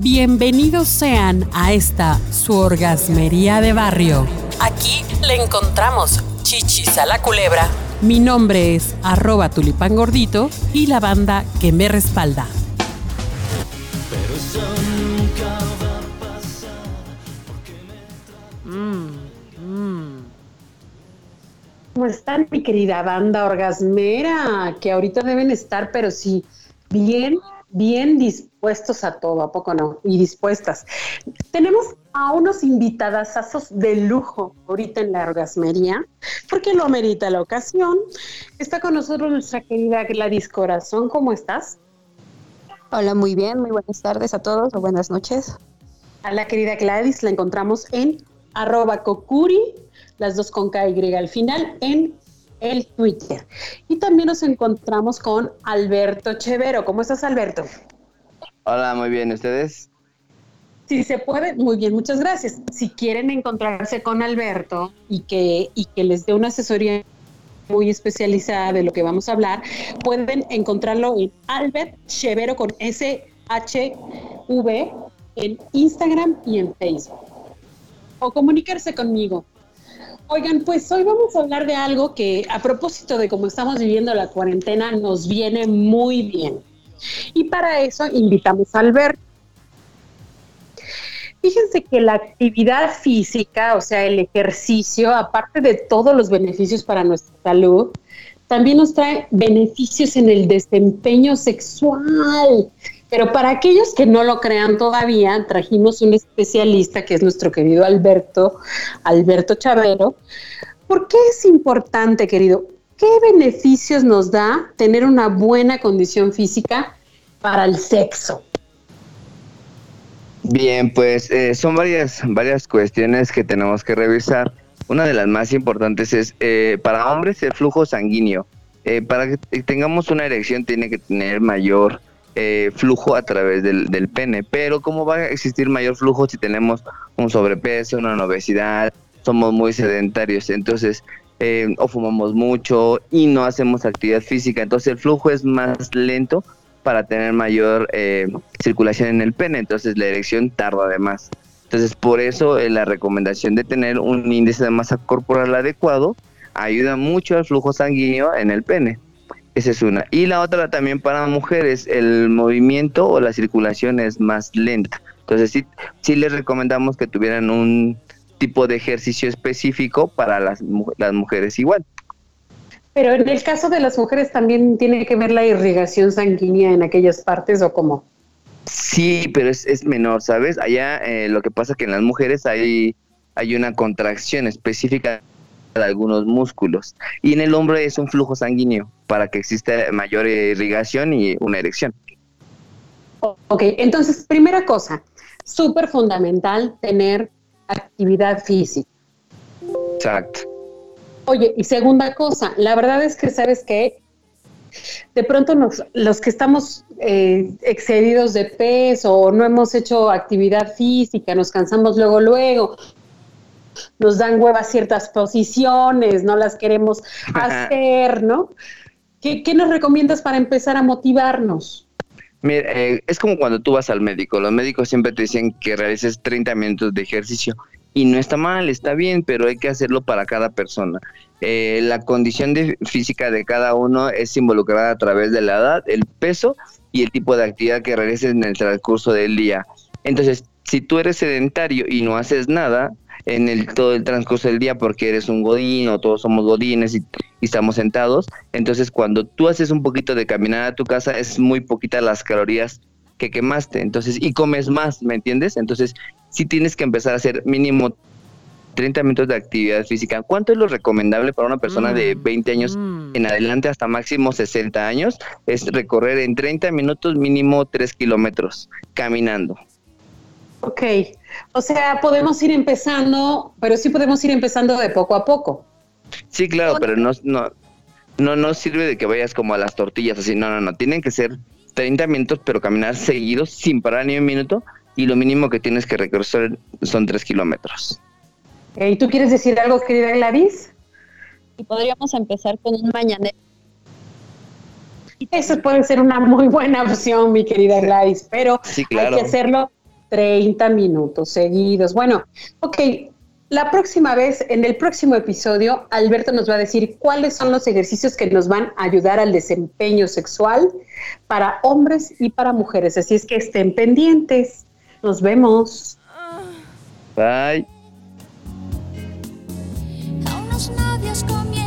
Bienvenidos sean a esta su orgasmería de barrio. Aquí le encontramos chichis a la culebra. Mi nombre es arroba tulipán gordito y la banda que me respalda. ¿Cómo están, mi querida banda orgasmera? Que ahorita deben estar, pero sí, bien, bien dispuestos a todo, ¿a poco no? Y dispuestas. Tenemos a unos invitadazos de lujo ahorita en la orgasmería, porque lo merita la ocasión. Está con nosotros nuestra querida Gladys Corazón. ¿Cómo estás? Hola, muy bien, muy buenas tardes a todos o buenas noches. A la querida Gladys la encontramos en arroba cocuri las dos con KY al final, en el Twitter. Y también nos encontramos con Alberto Chevero. ¿Cómo estás, Alberto? Hola, muy bien. ¿Ustedes? Si se puede, muy bien, muchas gracias. Si quieren encontrarse con Alberto y que, y que les dé una asesoría muy especializada de lo que vamos a hablar, pueden encontrarlo en Albert Chevero con S-H-V en Instagram y en Facebook. O comunicarse conmigo Oigan, pues hoy vamos a hablar de algo que a propósito de cómo estamos viviendo la cuarentena nos viene muy bien. Y para eso invitamos a Alberto. Fíjense que la actividad física, o sea, el ejercicio, aparte de todos los beneficios para nuestra salud, también nos trae beneficios en el desempeño sexual. Pero para aquellos que no lo crean todavía, trajimos un especialista que es nuestro querido Alberto, Alberto Chavero. ¿Por qué es importante, querido? ¿Qué beneficios nos da tener una buena condición física para el sexo? Bien, pues eh, son varias, varias cuestiones que tenemos que revisar. Una de las más importantes es, eh, para hombres, el flujo sanguíneo. Eh, para que tengamos una erección tiene que tener mayor flujo a través del, pene. Pero ¿cómo va a existir mayor flujo si tenemos un sobrepeso, una obesidad, somos muy sedentarios? Entonces, eh, o fumamos mucho y no hacemos actividad física. Entonces el flujo es más lento para tener mayor eh, circulación en el pene. Entonces la erección tarda además. Entonces por eso la recomendación de tener un índice de masa corporal adecuado ayuda mucho al flujo sanguíneo en el pene. Esa es una. Y la otra también para mujeres, el movimiento o la circulación es más lenta. Entonces sí, sí les recomendamos que tuvieran un tipo de ejercicio específico para las, las mujeres igual. Pero en el caso de las mujeres también tiene que ver la irrigación sanguínea en aquellas partes o cómo. Sí, pero es, es menor, ¿sabes? Allá eh, lo que pasa que en las mujeres hay, hay una contracción específica de algunos músculos. Y en el hombre es un flujo sanguíneo para que exista mayor irrigación y una erección. Ok, entonces, primera cosa, súper fundamental tener actividad física. Exacto. Oye, y segunda cosa, la verdad es que, ¿sabes que De pronto nos, los que estamos eh, excedidos de peso o no hemos hecho actividad física, nos cansamos luego, luego, nos dan huevas ciertas posiciones, no las queremos hacer, ¿no? ¿Qué, nos recomiendas para empezar a motivarnos? Mira, eh, es como cuando tú vas al médico. Los médicos siempre te dicen que realices 30 minutos de ejercicio. Y no está mal, está bien, pero hay que hacerlo para cada persona. Eh, la condición física de cada uno es involucrada a través de la edad, el peso y el tipo de actividad que realices en el transcurso del día. Entonces, si tú eres sedentario y no haces nada, en el todo el transcurso del día porque eres un godín o todos somos godines y, estamos sentados. Entonces, cuando tú haces un poquito de caminar a tu casa, es muy poquita las calorías que quemaste. Entonces, y comes más, ¿me entiendes? Entonces, sí tienes que empezar a hacer mínimo 30 minutos de actividad física. ¿Cuánto es lo recomendable para una persona de 20 mm, años mm. en adelante hasta máximo 60 años? Es recorrer en 30 minutos mínimo 3 kilómetros caminando. Ok, o sea, podemos ir empezando, pero sí podemos ir empezando de poco a poco. Sí, claro, pero no, no, no, no sirve de que vayas como a las tortillas, así, no, no, no, tienen que ser 30 minutos, pero caminar seguidos sin parar ni un minuto, y lo mínimo que tienes que recorrer son 3 kilómetros. ¿Y tú quieres decir algo, querida Gladys? Y podríamos empezar con un mañanero. Eso puede ser una muy buena opción, mi querida Gladys, pero hay que hacerlo 30 minutos seguidos. Bueno, ok, la próxima vez, en el próximo episodio, Alberto nos va a decir cuáles son los ejercicios que nos van a ayudar al desempeño sexual para hombres y para mujeres. Así es que estén pendientes. Nos vemos. Bye. A unos novios comiéndose a